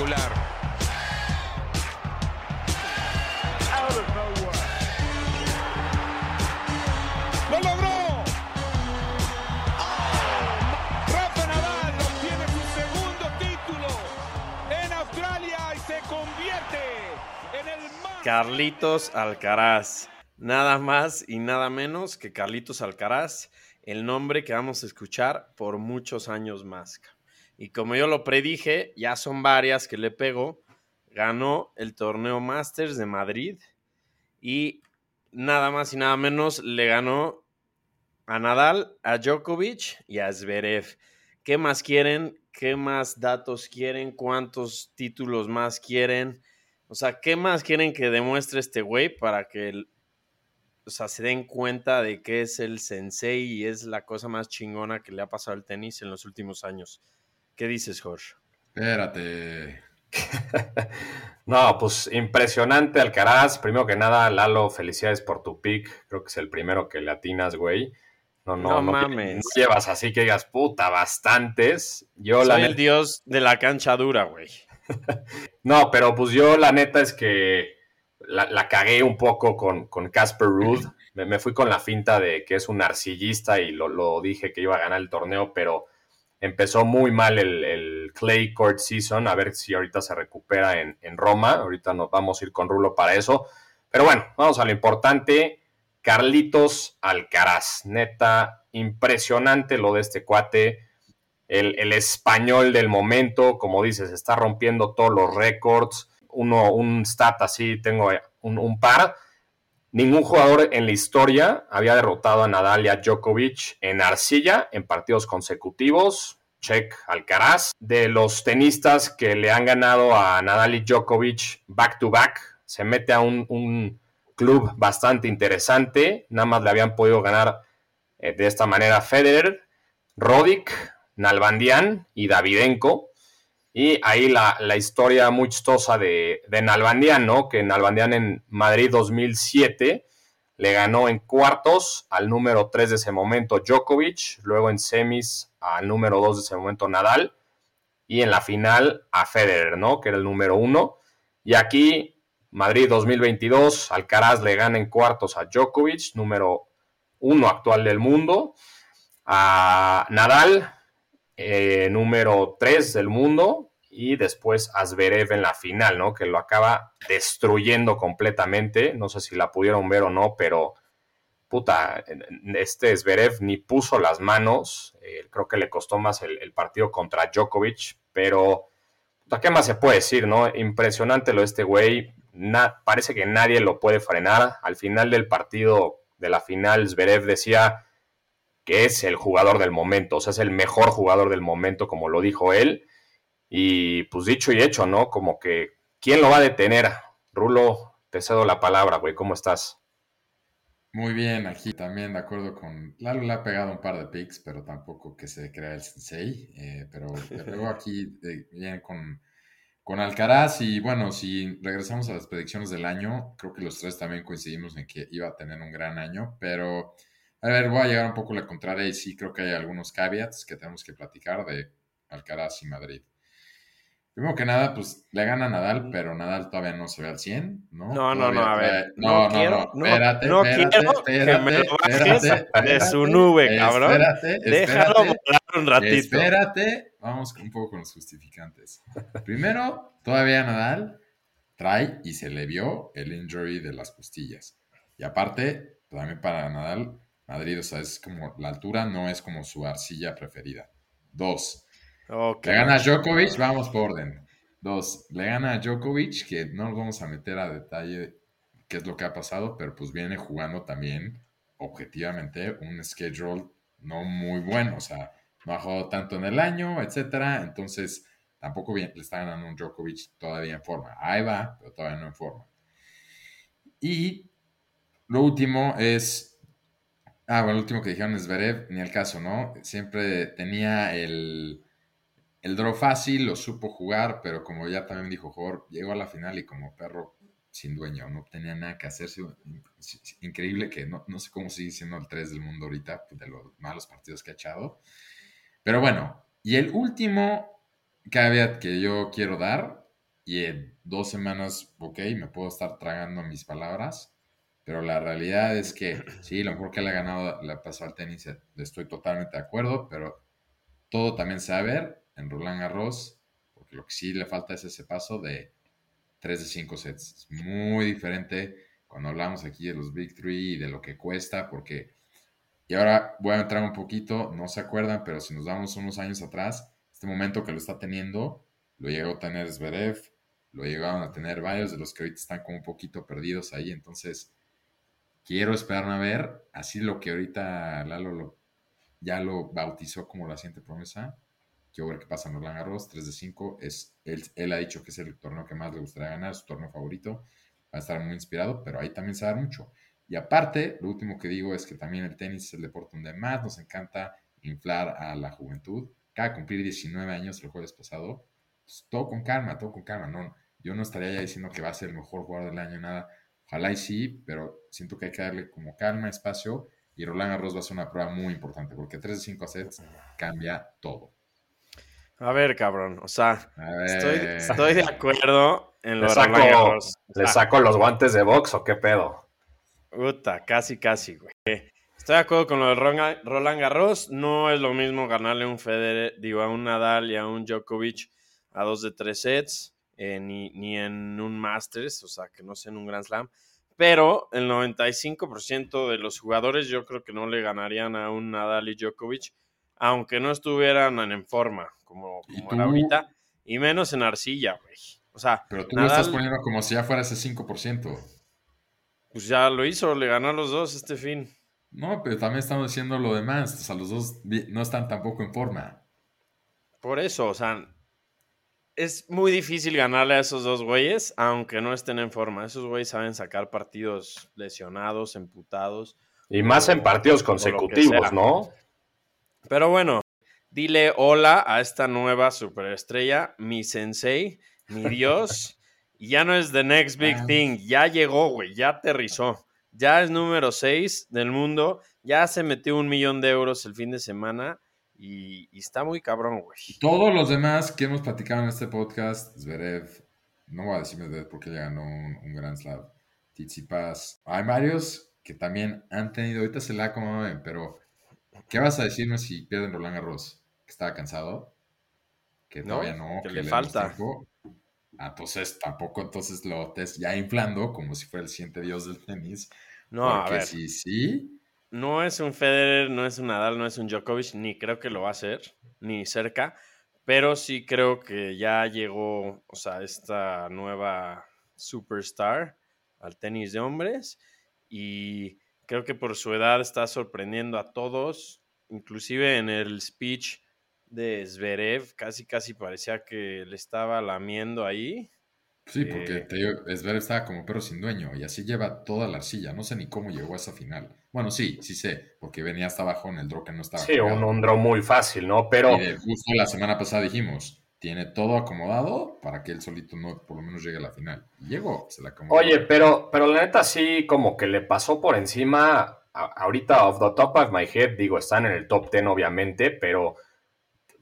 Espectacular. ¡Lo logró! Rafa Nadal obtiene su segundo título en Australia y se convierte en el más... Carlitos Alcaraz. Nada más y nada menos que Carlitos Alcaraz, el nombre que vamos a escuchar por muchos años más. Y como yo lo predije, ya son varias que le pego. Ganó el torneo Masters de Madrid y nada más y nada menos le ganó a Nadal, a Djokovic y a Zverev. ¿Qué más quieren? ¿Qué más datos quieren? ¿Cuántos títulos más quieren? O sea, ¿qué más quieren que demuestre este güey para que o sea, se den cuenta de que es el sensei y es la cosa más chingona que le ha pasado al tenis en los últimos años? ¿Qué dices, Jorge? Espérate. no, pues impresionante Alcaraz. Primero que nada, Lalo, felicidades por tu pick. Creo que es el primero que le atinas, güey. No, no, no, mames. No llevas así que digas, puta, bastantes. Yo Soy la el dios de la cancha dura, güey. No, pero pues yo la neta es que la, la cagué un poco con con Casper Ruud. Me, me fui con la finta de que es un arcillista y lo, lo dije que iba a ganar el torneo, pero empezó muy mal el, Clay Court Season. A ver si ahorita se recupera en, Roma. Ahorita nos vamos a ir con Rulo para eso. Pero bueno, vamos a lo importante. Carlitos Alcaraz. Neta, impresionante lo de este cuate. El, el español del momento, como dices, está rompiendo todos los récords. Uno, un stat así, tengo un, par. Ningún jugador en la historia había derrotado a Nadal a Djokovic en arcilla en partidos consecutivos. Check Alcaraz. De los tenistas que le han ganado a Nadal y Djokovic back to back, se mete a un, un club bastante interesante. Nada más le habían podido ganar eh, de esta manera Federer, Roddick, Nalbandian y Davidenko. Y ahí la, la historia muy chistosa de, de Nalbandian, ¿no? Que Nalbandian en Madrid 2007 le ganó en cuartos al número 3 de ese momento Djokovic, luego en semis al número 2 de ese momento Nadal y en la final a Federer, ¿no? Que era el número 1. Y aquí, Madrid 2022, Alcaraz le gana en cuartos a Djokovic, número 1 actual del mundo, a Nadal, eh, número 3 del mundo, y después a Zverev en la final, ¿no? Que lo acaba destruyendo completamente. No sé si la pudieron ver o no, pero puta, este Zverev ni puso las manos. Eh, creo que le costó más el, partido contra Djokovic, pero ¿qué más se puede decir, no? Impresionante lo de este güey. Parece que nadie lo puede frenar. Al final del partido de la final, Zverev decía que es el jugador del momento, o sea, es el mejor jugador del momento, como lo dijo él. Y pues dicho y hecho, ¿no? Como que, ¿quién lo va a detener? Rulo, te cedo la palabra, güey, ¿cómo estás? Muy bien, aquí también de acuerdo con... Lalo le ha pegado un par de picks, pero tampoco que se crea el sensei. eh, pero luego aquí eh, bien con, con Alcaraz y bueno, si regresamos a las predicciones del año, creo que los tres también coincidimos en que iba a tener un gran año, pero a ver, voy a llegar un poco a la contraria y sí creo que hay algunos caveats que tenemos que platicar de Alcaraz y Madrid. Primero que nada, pues le gana Nadal, pero Nadal todavía no se ve al 100, ¿no? No, no, no, a ver. No, No, no, quiero, no, espérate, no espérate, quiero que me espérate, lo bajes espérate, de su espérate, nube, cabrón. Espérate, Déjalo espérate, volar un ratito. espérate. Vamos un poco con los justificantes. Primero, todavía Nadal trae y se le vio el injury de las costillas. Y aparte, también para Nadal, Madrid, o sea, es como la altura no es como su arcilla preferida. Dos, Le gana a Djokovic, vamos por orden. Dos, le gana a Djokovic, que no nos vamos a meter a detalle qué es lo que ha pasado, pero pues viene jugando también, objetivamente, un schedule no muy bueno. O sea, no ha jugado tanto en el año, etcétera. Entonces, tampoco bien, le está ganando un Djokovic todavía en forma. Ahí va, pero todavía no en forma. Y lo último es. Ah, bueno, lo último que dijeron es Zverev, ni el caso, ¿no? Siempre tenía el, el draw fácil, lo supo jugar, pero como ya también dijo Jorge, llegó a la final y como perro sin dueño, no tenía nada que hacer. Sí, Increíble que no, no sé cómo sigue siendo el 3 del mundo ahorita, de los malos partidos que ha echado. Pero bueno, Y el último caveat que yo quiero dar, y en dos semanas, ok, me puedo estar tragando mis palabras, pero la realidad es que sí, lo mejor que le ha ganado la pasó al tenis, estoy totalmente de acuerdo, pero todo también ver en Roland Garros, porque lo que sí le falta es ese paso de 3 de 5 sets. Es muy diferente cuando hablamos aquí de los Big Three y de lo que cuesta, porque, y ahora voy a entrar un poquito, no se acuerdan, pero si nos damos unos años atrás, este momento que lo está teniendo, lo llegó a tener Zverev, lo llegaron a tener varios de los que ahorita están como un poquito perdidos ahí, entonces quiero esperar a ver, así lo que ahorita Lalo ya lo bautizó como la siguiente promesa, quiero ver qué pasa en Roland Garros, 3 de 5, es, él, él ha dicho que es el torneo que más le gustaría ganar, su torneo favorito, va a estar muy inspirado, pero ahí también se va a dar mucho. Y aparte, lo último que digo es que también el tenis es el deporte donde más nos encanta inflar a la juventud. De cumplir 19 años el jueves pasado. Todo con calma, todo con calma. No, yo no estaría ya diciendo que va a ser el mejor jugador del año, nada. Ojalá y sí, pero siento que hay que darle como calma, espacio. Y Roland Garros va a ser una prueba muy importante porque 3 de 5 sets cambia todo. A ver, cabrón. O sea, estoy, estoy, de acuerdo en lo ¿Le saco, ¿Le saco los guantes de box o qué pedo? Puta, casi, casi, güey. Estoy de acuerdo con lo de Roland Garros. No es lo mismo ganarle a un Federer, digo, a un Nadal y a un Djokovic a dos de tres sets, eh, ni, ni, en un Masters, o sea, que no sea en un Grand Slam. Pero el 95% de los jugadores yo creo que no le ganarían a un Nadal y Djokovic, aunque no estuvieran en forma, como, como era ahorita, y menos en arcilla, güey. O sea, pero tú lo estás poniendo como si ya fuera ese 5%. Pues ya lo hizo, le ganó a los dos este fin. No, pero también estamos diciendo lo demás. O sea, los dos no están tampoco en forma. Por eso, o sea, es muy difícil ganarle a esos dos güeyes, aunque no estén en forma. Esos güeyes saben sacar partidos lesionados, emputados. Y más en partidos consecutivos, ¿no? Pero bueno, dile hola a esta nueva superestrella, mi sensei, mi Dios. ya no es the next big thing, ya llegó, güey, ya aterrizó. Ya es número 6 del mundo, ya se metió un millón de euros el fin de semana y, está muy cabrón, güey. Todos los demás que hemos platicado en este podcast, Zverev, no voy a decir Zverev porque ya ganó un, un Grand Slam, Tsitsipas, hay varios que también han tenido, ahorita se la acomodan, pero ¿qué vas a decirme si pierden Roland Garros? ¿Que estaba cansado? Que todavía no, que, le, falta. Ah, entonces tampoco entonces lo estés ya inflando como si fuera el siguiente dios del tenis. No, a ver. sí, sí. No es un Federer, no es un Nadal, no es un Djokovic, ni creo que lo va a hacer, ni cerca. Pero sí creo que ya llegó, o sea, esta nueva superstar al tenis de hombres. Y creo que por su edad está sorprendiendo a todos. Inclusive en el speech de Zverev, casi casi parecía que le estaba lamiendo ahí. Sí, porque eh, te digo, Zverev estaba como perro sin dueño y así lleva toda la arcilla. No sé ni cómo llegó a esa final. Bueno, sí, sí sé, porque venía hasta abajo en el draw que no estaba. Sí, un, un, draw muy fácil, ¿no? Pero. justo la semana pasada dijimos, tiene todo acomodado para que él solito no, por lo menos llegue a la final. llegó, se la acomodó. Oye, pero, pero la neta sí, como que le pasó por encima. ahorita, off the top of my head, digo, están en el top 10, obviamente, pero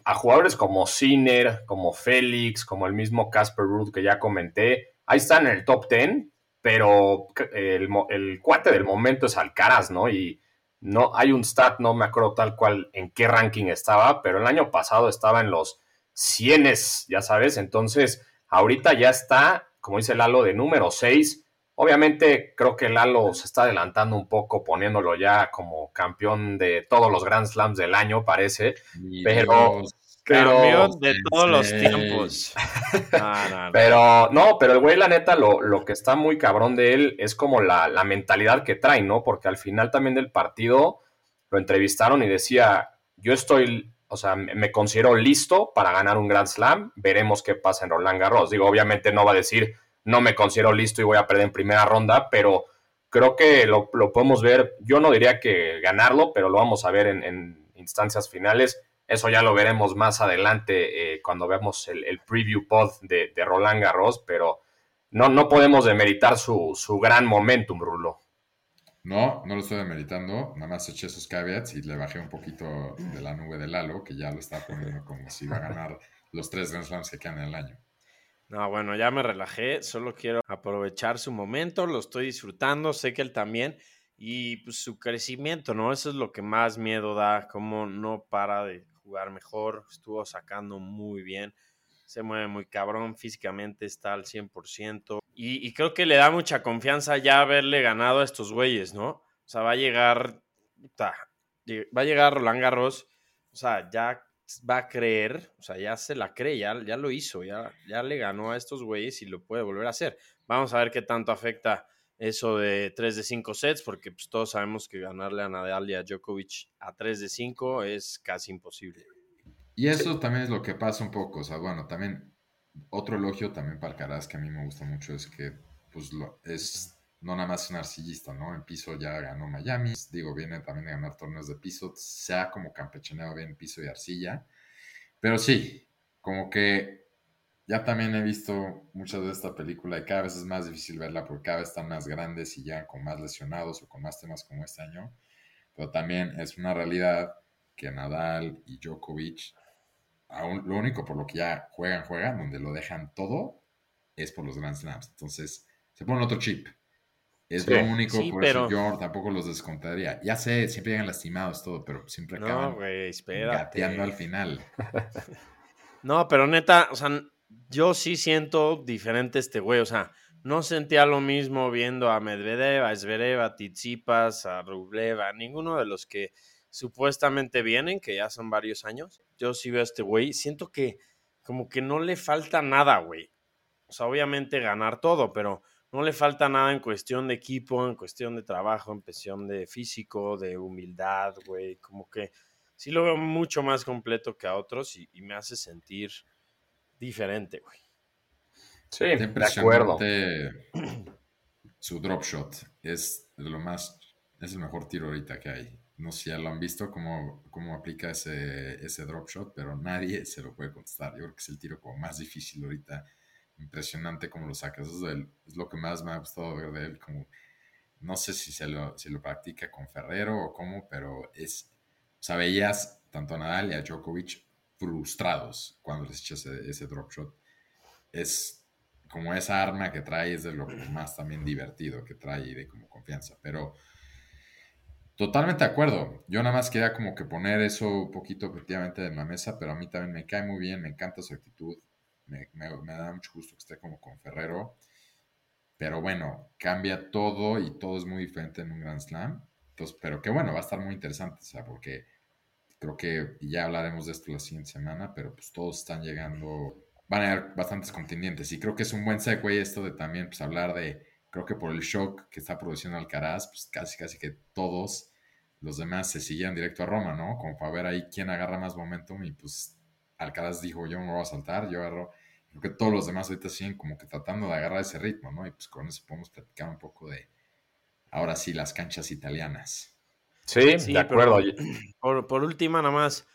a jugadores como Sinner, como Félix, como el mismo Casper Ruth que ya comenté, ahí están en el top 10, pero el, cuate del momento es Alcaraz, ¿no? Y no hay un stat, no me acuerdo tal cual en qué ranking estaba, pero el año pasado estaba en los 100, ya sabes, entonces ahorita ya está, como dice Lalo, de número 6. Obviamente creo que Lalo se está adelantando un poco poniéndolo ya como campeón de todos los Grand Slams del año, parece, pero pero, de todos los tiempos. Pero no, pero el güey, la neta, lo, lo, que está muy cabrón de él es como la, la, mentalidad que trae, ¿no? Porque al final también del partido lo entrevistaron y decía, yo estoy, o sea, me considero listo para ganar un Grand Slam, veremos qué pasa en Roland Garros. Digo, obviamente no va a decir, no me considero listo y voy a perder en primera ronda, pero creo que lo, lo podemos ver, yo no diría que ganarlo, pero lo vamos a ver en, instancias finales eso ya lo veremos más adelante eh, cuando veamos el, preview pod de, Roland Garros, pero no, no podemos demeritar su, su gran momentum, Rulo. No, no lo estoy demeritando, nada más eché esos caveats y le bajé un poquito de la nube de Lalo, que ya lo está poniendo como si iba a ganar los tres Grand Slams que quedan en el año. No, bueno, ya me relajé, solo quiero aprovechar su momento, lo estoy disfrutando, sé que él también, y pues, su crecimiento, ¿no? Eso es lo que más miedo da, como no para de jugar mejor, estuvo sacando muy bien, se mueve muy cabrón, físicamente está al 100%, y, y creo que le da mucha confianza ya haberle ganado a estos güeyes, ¿no? O sea, va a llegar, va a llegar Roland Garros, o sea, ya va a creer, o sea, ya se la cree, ya, ya lo hizo, ya, ya le ganó a estos güeyes y lo puede volver a hacer. Vamos a ver qué tanto afecta eso de 3 de 5 sets, porque pues, todos sabemos que ganarle a Nadal y a Djokovic a 3 de 5 es casi imposible. Y eso también es lo que pasa un poco, o sea, bueno, también otro elogio también para Alcaraz que a mí me gusta mucho es que pues lo, es no nada más un arcillista, ¿no? En piso ya ganó Miami, digo, viene también de ganar torneos de piso, sea como campechaneado bien piso y arcilla, pero sí, como que ya también he visto muchas de esta película y cada vez es más difícil verla porque cada vez están más grandes y ya con más lesionados o con más temas como este año, pero también es una realidad que Nadal y Djokovic, aún, lo único por lo que ya juegan, juegan, donde lo dejan todo, es por los Grand Slams, entonces se pone otro chip. Es lo único, por eso yo tampoco los descontaría. Ya sé, siempre llegan lastimados todo, pero siempre acaban no, gateando al final. no, pero neta, o sea, yo sí siento diferente este güey, o sea, no sentía lo mismo viendo a Medvedev, a Zverev, a Tizipas, a Rublev, a ninguno de los que supuestamente vienen, que ya son varios años. Yo sí veo a este güey, siento que como que no le falta nada, güey. O sea, obviamente ganar todo, pero no le falta nada en cuestión de equipo, en cuestión de trabajo, en cuestión de físico, de humildad, güey. Como que sí lo veo mucho más completo que a otros y, me hace sentir diferente, güey. Sí, de acuerdo. Su drop shot es lo más, es el mejor tiro ahorita que hay. No sé si ya lo han visto cómo, cómo aplica ese, ese drop shot, pero nadie se lo puede contestar. Yo creo que es el tiro como más difícil ahorita impresionante cómo lo sacas. Eso es, lo que más me ha gustado ver de él. Como, no sé si, se lo, si lo practica con Ferrero o cómo, pero es. O sea, veías tanto a Nadal y a Djokovic frustrados cuando les echas ese, ese drop shot. Es como esa arma que trae, es de lo más también divertido que trae y de como confianza. Pero totalmente de acuerdo. Yo nada más quería como que poner eso un poquito objetivamente en la mesa, pero a mí también me cae muy bien, me encanta su actitud me, da mucho gusto que esté como con Ferrero. Pero bueno, cambia todo y todo es muy diferente en un Grand Slam. Entonces, pero que bueno, va a estar muy interesante, o sea, porque creo que ya hablaremos de esto la siguiente semana, pero pues todos están llegando, van a haber bastantes contendientes y creo que es un buen segue esto de también pues hablar de, creo que por el shock que está produciendo Alcaraz, pues casi casi que todos los demás se siguen directo a Roma, ¿no? Como para ver ahí quién agarra más momentum y pues Alcaraz dijo, yo me voy a saltar, yo agarro creo que todos los demás ahorita siguen como que tratando de agarrar ese ritmo, ¿no? Y pues con eso podemos platicar un poco de, ahora sí, las canchas italianas. Sí, de acuerdo. Por, por, última, nada más,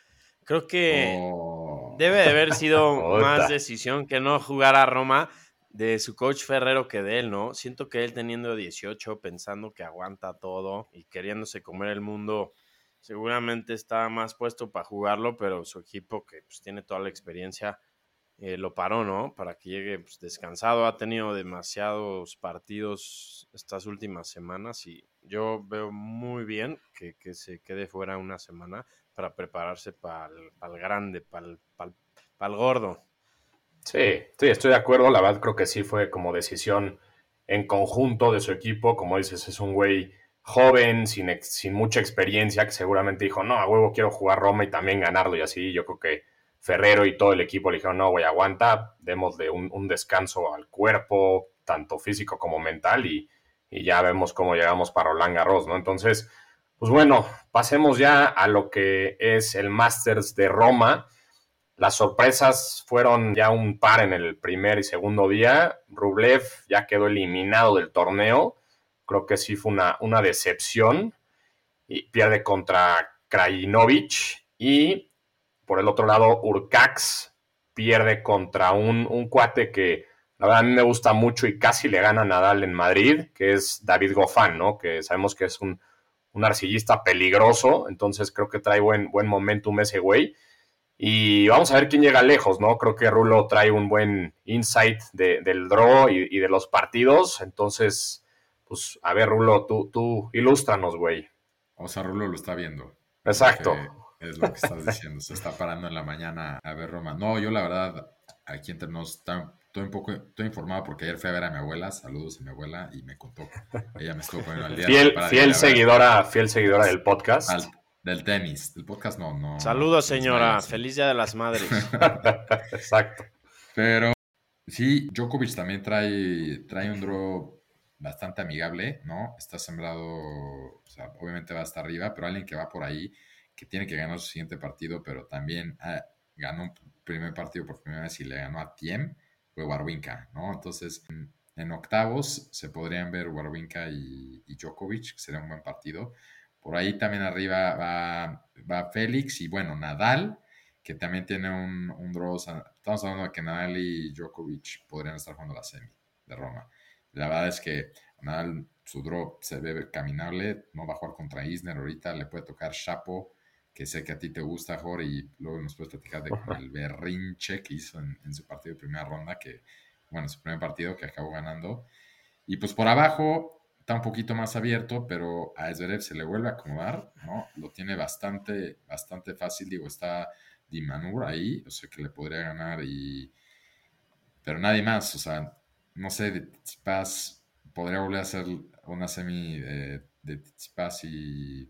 creo que oh. debe de haber sido más decisión que no jugar a Roma de su coach Ferrero que de él, ¿no? Siento que él teniendo 18, pensando que aguanta todo y queriéndose comer el mundo, seguramente está más puesto para jugarlo, pero su equipo que pues, tiene toda la experiencia eh, lo paró, ¿no? Para que llegue pues, descansado. Ha tenido demasiados partidos estas últimas semanas y yo veo muy bien que, se quede fuera una semana para prepararse para el, grande, para el, gordo. Sí, sí, estoy de acuerdo. La verdad creo que sí fue como decisión en conjunto de su equipo. Como dices, es un güey joven, sin, sin mucha experiencia, que seguramente dijo, no, a huevo quiero jugar Roma y también ganarlo y así. Yo creo que Ferrero y todo el equipo le dijeron, no, güey, aguanta, demos de un, descanso al cuerpo, tanto físico como mental, y, ya vemos cómo llegamos para Roland Garros, ¿no? Entonces, pues bueno, pasemos ya a lo que es el Masters de Roma. Las sorpresas fueron ya un par en el primer y segundo día. Rublev ya quedó eliminado del torneo. Creo que sí fue una, una decepción. Y pierde contra Krajinovic. Y por el otro lado, Urcax pierde contra un, cuate que la verdad a mí me gusta mucho y casi le gana a Nadal en Madrid, que es David Goffin, ¿no? Que sabemos que es un, un arcillista peligroso, entonces creo que trae buen, buen momentum ese güey. Y vamos a ver quién llega lejos, ¿no? Creo que Rulo trae un buen insight del draw y, de los partidos. Entonces, pues, a ver, Rulo, tú, tú ilústranos, güey. O sea, Rulo lo está viendo. Exacto. Es lo que estás diciendo. Se está parando en la mañana a ver Roma. No, yo la verdad, aquí entre nos, estoy un poco, estoy informado porque ayer fui a ver a mi abuela, saludos a mi abuela, y me contó. Ella me estuvo poniendo al día. Fiel, fiel seguidora, fiel seguidora del podcast. Del tenis, del podcast no, no. Saludos, señora. Feliz Día de las Madres. Exacto. Pero sí, Djokovic también trae, trae un draw bastante amigable, ¿no? Está sembrado, o sea, obviamente va hasta arriba, pero alguien que va por ahí, que tiene que ganar su siguiente partido, pero también ah, ganó un primer partido por primera vez y le ganó a Tiem, fue Warwinka, ¿no? Entonces, en, octavos se podrían ver Warwinka y, y Djokovic, que sería un buen partido. Por ahí también arriba va, va Félix y bueno, Nadal, que también tiene un, un draw. estamos hablando de que Nadal y Djokovic podrían estar jugando la semi de Roma. La verdad es que Nadal, su draw se ve caminable, no va a jugar contra Isner ahorita, le puede tocar Chapo, que sé que a ti te gusta, Jorge, y luego nos puedes platicar de el berrinche que hizo en, en, su partido de primera ronda, que, bueno, su primer partido que acabó ganando. Y pues por abajo, está un poquito más abierto, pero a Zverev se le vuelve a acomodar, ¿no? Lo tiene bastante, bastante fácil, digo, está Dimanur ahí, o sea que le podría ganar y... Pero nadie más, o sea, no sé, de Tsipas podría volver a hacer una semi de, de y...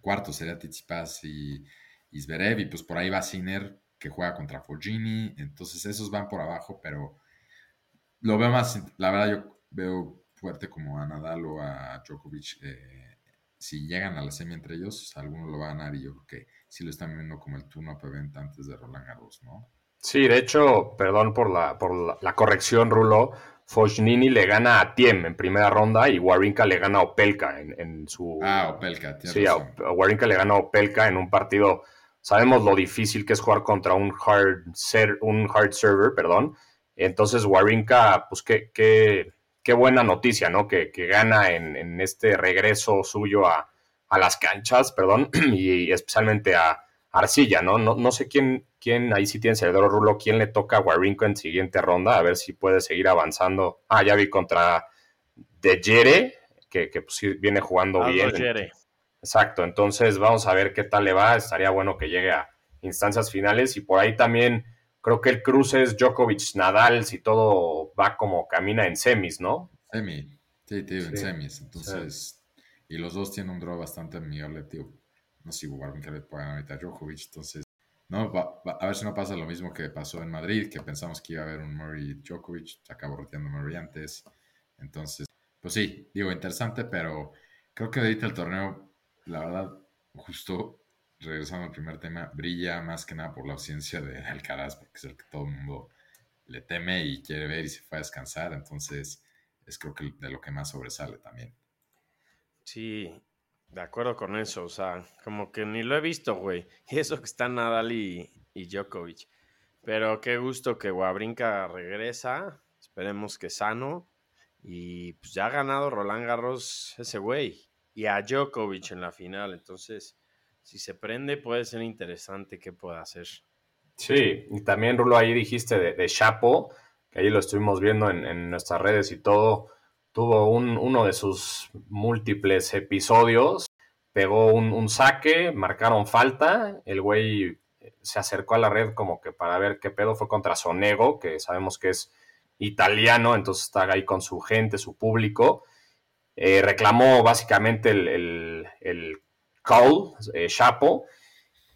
Cuarto sería Tsipas y, y y pues por ahí va Sinner, que juega contra Fogini, entonces esos van por abajo, pero lo veo más, la verdad yo veo fuerte como a Nadal o a Djokovic, eh, si llegan a la semi entre ellos, alguno lo va a ganar y yo creo que sí lo están viendo como el turno event antes de Roland Garros, ¿no? Sí, de hecho, perdón por la, por la, corrección, Rulo. Fognini le gana a Tiem en primera ronda y Warinka le gana a Opelka en, su. Ah, Opelka, Sí, a, Warinka le gana a Opelka en un partido. Sabemos lo difícil que es jugar contra un hard, ser, un hard server, perdón. Entonces, Warinka, pues qué, qué, qué buena noticia, ¿no? Que, gana en, este regreso suyo a, las canchas, perdón, y especialmente a Arcilla, ¿no? No, sé quién, quién, ahí sí tiene Celedoro Rulo, quién le toca a Warinko en siguiente ronda, a ver si puede seguir avanzando. Ah, ya vi contra De Jere, que, que pues, viene jugando bien. Exacto, entonces vamos a ver qué tal le va. Estaría bueno que llegue a instancias finales y por ahí también creo que el cruce es Djokovic-Nadal si todo va como camina en semis, ¿no? Semi, sí, tío, en semis. Entonces, y los dos tienen un draw bastante amigable, tío. No sé si que le puedan ahorita a Djokovic, entonces, no, a ver si no pasa lo mismo que pasó en Madrid, que pensamos que iba a haber un Murray Djokovic, se acabó roteando Murray antes. Entonces, pues sí, digo, interesante, pero creo que ahorita el torneo, la verdad, justo regresando al primer tema, brilla más que nada por la ausencia de Alcaraz, porque es el que todo el mundo le teme y quiere ver y se fue a descansar. Entonces, es creo que de lo que más sobresale también. Sí, de acuerdo con eso. O sea, como que ni lo he visto, güey. Y eso que está Nadal y, y Djokovic. Pero qué gusto que Guabrinca regresa. Esperemos que sano. Y pues ya ha ganado Roland Garros ese güey. Y a Djokovic en la final. Entonces, si se prende, puede ser interesante qué pueda hacer. Sí, y también, Rulo, ahí dijiste de, Chapo, que ahí lo estuvimos viendo en, nuestras redes y todo. Tuvo un, uno de sus múltiples episodios, pegó un, saque, marcaron falta, el güey se acercó a la red como que para ver qué pedo fue contra Sonego, que sabemos que es italiano, entonces está ahí con su gente, su público. Eh, reclamó básicamente el, el Cole, eh, Chapo,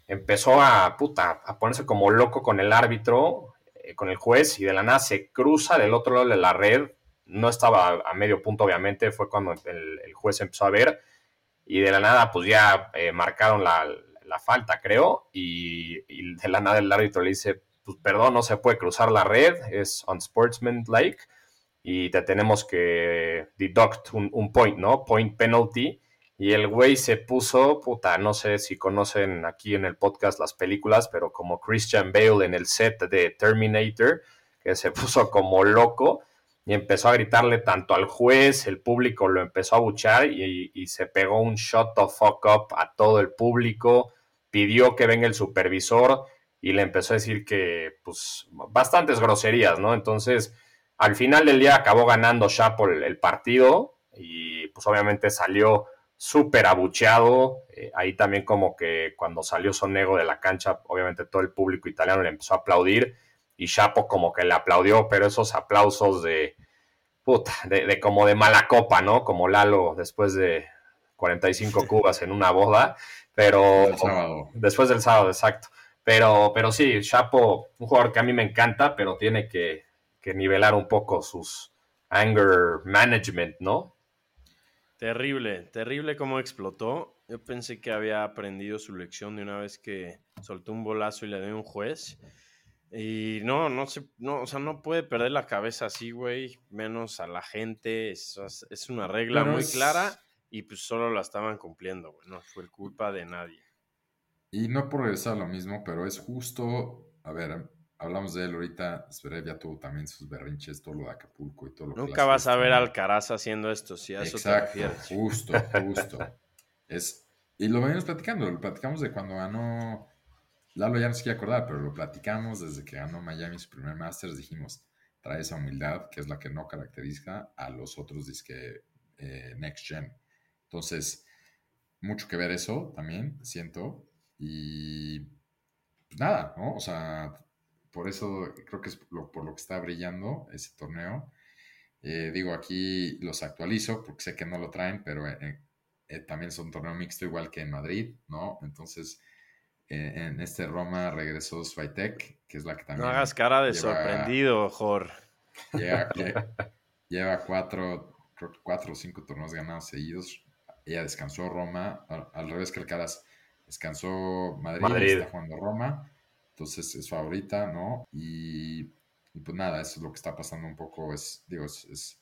empezó a, puta, ponerse como loco con el árbitro, eh, con el juez, y de la nada se cruza del otro lado de la red. No estaba a medio punto, obviamente, fue cuando el, juez empezó a ver, y de la nada, pues ya eh, marcaron la, falta, creo, y, de la nada el árbitro le dice, pues perdón, no se puede cruzar la red, es unsportsmanlike, y te tenemos que deduct un, un point, ¿no? Point penalty y el güey se puso, puta, no sé si conocen aquí en el podcast las películas, pero como Christian Bale en el set de Terminator, que se puso como loco y empezó a gritarle tanto al juez, el público lo empezó a buchar y, se pegó un shot of fuck up a todo el público, pidió que venga el supervisor y le empezó a decir que, pues, bastantes groserías, ¿no? Entonces, al final del día acabó ganando Chapo el, partido y, pues, obviamente salió súper abucheado. Eh, ahí también como que cuando salió Sonego de la cancha, obviamente todo el público italiano le empezó a aplaudir y Chapo como que le aplaudió, pero esos aplausos de, puta, de, como de mala copa, ¿no? Como Lalo después de 45 cubas en una boda, pero después del sábado, exacto. Pero, pero sí, Chapo, un jugador que a mí me encanta, pero tiene que, nivelar un poco sus anger management, ¿no? Terrible, terrible cómo explotó. Yo pensé que había aprendido su lección de una vez que soltó un bolazo y le dio un juez. Y no, no se, no, o sea, no puede perder la cabeza así, güey, menos a la gente. Es, es una regla muy clara y pues solo la estaban cumpliendo, güey. No fue culpa de nadie. Y no por regresar a lo mismo, pero es justo, a ver, hablamos de él ahorita, Zverev ya tuvo también sus berrinches, todo lo de Acapulco y todo lo Nunca que vas a ver al Alcaraz haciendo esto, si a eso Exacto, justo, justo. es, y lo venimos platicando, lo platicamos de cuando ganó, Lalo ya no se quiere acordar, pero lo platicamos desde que ganó Miami su primer Masters, dijimos, trae esa humildad que es la que no caracteriza a los otros disque eh, Next Gen. Entonces, mucho que ver eso también, siento. Y pues nada, ¿no? O sea, por eso creo que es por lo que está brillando ese torneo. Eh, digo, aquí los actualizo porque sé que no lo traen, pero eh, eh, también es un torneo mixto igual que en Madrid, ¿no? Entonces, en este Roma regresó Swiatek, que es la que también... No hagas cara de sorprendido, Jor. Lleva, cuatro, cuatro o cinco torneos ganados seguidos. Ella descansó Roma, al, revés que el Caras Descansó Madrid, está jugando Roma, entonces es favorita, ¿no? Y, pues nada, eso es lo que está pasando un poco, es, digo, es,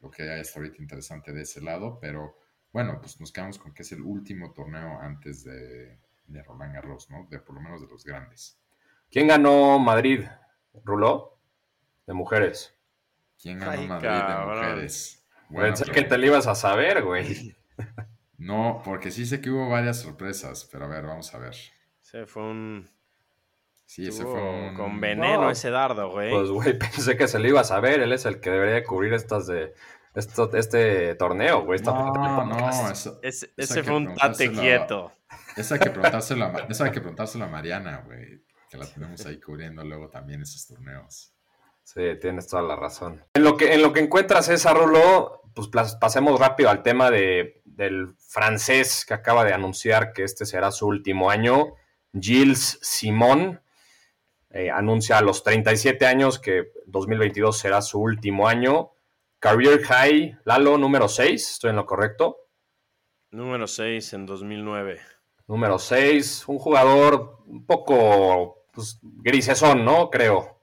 lo que hay hasta ahorita interesante de ese lado, pero bueno, pues nos quedamos con que es el último torneo antes de, de Roland Garros, ¿no? De por lo menos de los grandes. ¿Quién ganó Madrid? ¿Ruló? De mujeres. ¿Quién ganó Madrid de mujeres? Pensé que te lo ibas a saber, güey. No, porque sí sé que hubo varias sorpresas, pero a ver, vamos a ver. Se fue un. Sí, ese fue un. Con veneno ese dardo, güey. Pues, güey, pensé que se lo iba a saber. Él es el que debería cubrir estas de. este torneo, güey. no, no, ese fue un tate quieto. Esa hay que preguntárselo a, hay que preguntárselo a Mariana, güey. Que la tenemos ahí cubriendo luego también esos torneos. Sí, tienes toda la razón. En lo que, en lo que encuentras esa, Rulo, pues pasemos rápido al tema de, del francés que acaba de anunciar que este será su último año. Gilles Simon eh, anuncia a los 37 años que 2022 será su último año. Career High, Lalo, número 6, ¿estoy en lo correcto? Número 6 en 2009. Número 6, un jugador un poco pues, grisesón, ¿no? Creo.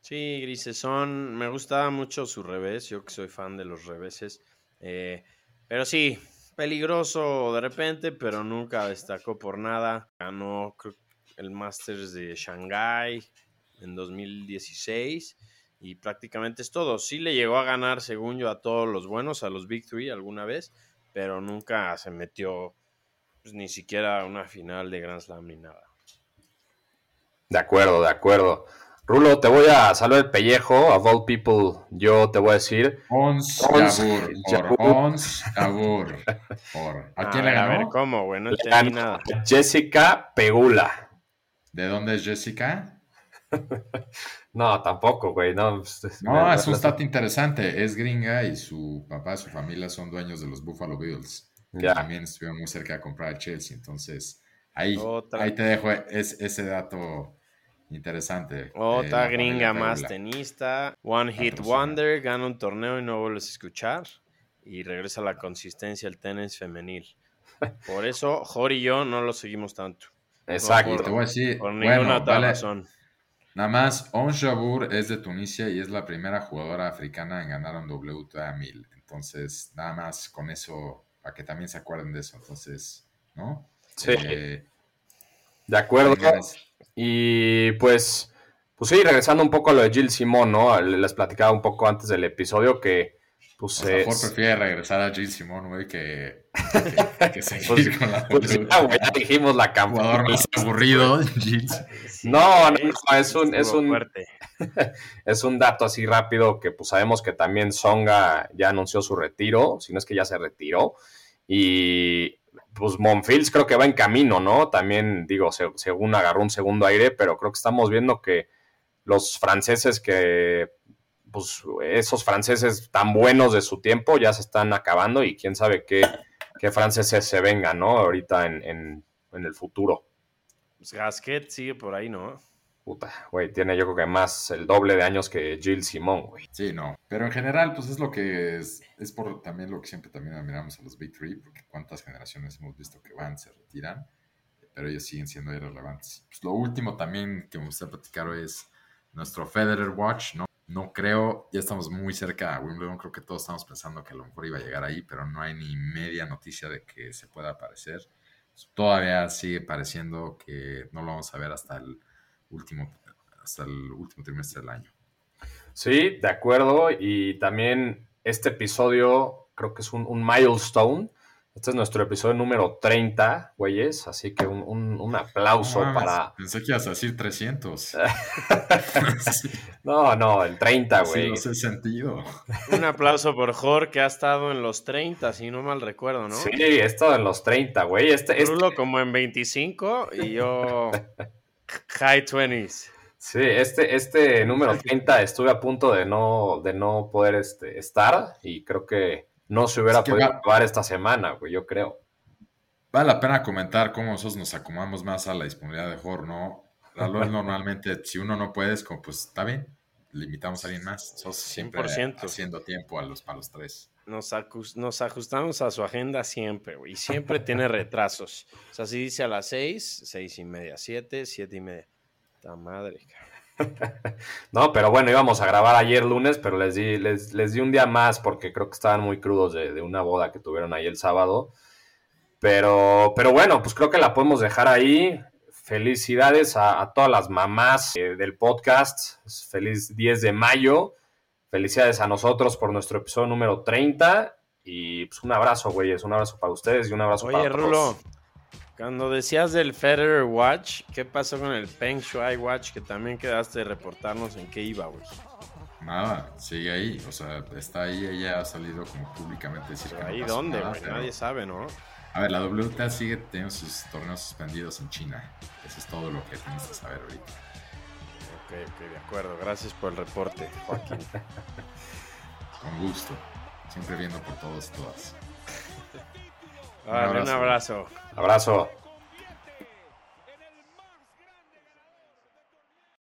Sí, grisesón. Me gustaba mucho su revés. Yo que soy fan de los reveses. Eh, pero sí, peligroso de repente, pero nunca destacó por nada. Ganó el Masters de Shanghai en 2016 y prácticamente es todo. Sí le llegó a ganar, según yo, a todos los buenos, a los Big Three alguna vez, pero nunca se metió pues, ni siquiera a una final de Grand Slam ni nada. De acuerdo, de acuerdo. Rulo, te voy a salvar el pellejo. A all people, yo te voy a decir. Ons Jabur. Ons Jabur. ¿A quién le ganó? A ver, ¿cómo, güey? No entendí nada. Jessica Pegula. ¿De dónde es Jessica? no, tampoco, güey. No, pues, no es un stat interesante. Es gringa y su papá su familia son dueños de los Buffalo Bills. Que también estuvieron muy cerca de comprar a Chelsea. Entonces, ahí, ahí te dejo ese dato Interesante. Otra gringa más tenista. One Hit Wonder, gana un torneo y no vuelves a escuchar. Y regresa a la consistencia el tenis femenil. Por eso, Jori y yo no lo seguimos tanto. Exacto. te voy a decir, por ninguna razón. Nada más, On Jabur es de Tunisia y es la primera jugadora africana en ganar un WTA 1000. Entonces, nada más con eso, para que también se acuerden de eso. Entonces, ¿no? Sí. Eh, de acuerdo. Y pues Pues sí, regresando un poco a lo de Jill Simón, ¿no? Les platicaba un poco antes del episodio que pues, o mejor prefiere regresar a Jill Simón, güey, que, que, seguir pues, con la pues, güey, ya dijimos la Jugador más aburrido, Jill. no, no, no, es un, es un, es un dato así rápido que pues sabemos que también Songa ya anunció su retiro, si no es que ya se retiró, y pues Monfils creo que va en camino, ¿no? También digo, según agarró un segundo aire, pero creo que estamos viendo que los franceses que pues esos franceses tan buenos de su tiempo ya se están acabando y quién sabe qué, qué franceses se vengan, ¿no? Ahorita en, en, en, el futuro. Pues Gasquet sigue por ahí, ¿no? Puta, güey, tiene yo creo que más el doble de años que Jill Simón, güey. Sí, no. Pero en general, pues es lo que es, es por también lo que siempre también admiramos a los Big Three, porque cuántas generaciones hemos visto que van, se retiran, pero ellos siguen siendo irrelevantes. Pues lo último también que me gustaría platicar es nuestro Federer Watch, ¿no? No creo, ya estamos muy cerca a Wimbledon, creo que todos estamos pensando que a lo mejor iba a llegar ahí, pero no hay ni media noticia de que se pueda aparecer. Todavía sigue pareciendo que no lo vamos a ver hasta el último, hasta el último trimestre del año. Sí, de acuerdo. Y también este episodio creo que es un, un milestone este es nuestro episodio número 30, güeyes, así que un, aplauso para... Pensé que ibas a decir 300. no, no, el 30, güey. Sí, no sé sentido. Un aplauso por Jorge, que ha estado en los 30, si no mal recuerdo, ¿no? Sí, he estado en los 30, güey. Este, este... como en 25 y yo high 20s. Sí, este, este número 30 estuve a punto de no, de no poder este, estar y creo que no se hubiera podido acabar esta semana, güey, yo creo. Vale la pena comentar cómo nosotros nos acomodamos más a la disponibilidad de Jor, ¿no? normalmente, si uno no puede, es como, pues está bien, limitamos a alguien más. Nosotros siempre 100%. haciendo tiempo a los, para los tres. Nos, nos ajustamos a su agenda siempre, güey, y siempre tiene retrasos. O sea, si dice a las seis, seis y media, siete, siete y media. ¡Ta madre, cabrón! No, pero bueno, íbamos a grabar ayer lunes, pero les di, les, les di un día más porque creo que estaban muy crudos de, una boda que tuvieron ahí el sábado. Pero, pero bueno, pues creo que la podemos dejar ahí. Felicidades a, todas las mamás eh, del podcast. Feliz 10 de mayo. Felicidades a nosotros por nuestro episodio número 30. Y pues un abrazo, güeyes. Un abrazo para ustedes y un abrazo para todos. Cuando decías del Federer Watch, ¿qué pasó con el Peng Shuai Watch? Que también quedaste de reportarnos en qué iba, güey. Nada, sigue ahí. O sea, está ahí, ella ha salido como públicamente decir que ¿Ahí dónde, güey? Nadie sabe, ¿no? A ver, la WTA sigue teniendo sus torneos suspendidos en China. Eso es todo lo que tienes que saber ahorita. Ok, ok, de acuerdo. Gracias por el reporte, Joaquín. Con gusto. Siempre viendo por todos y todas. Un abrazo. Abrazo.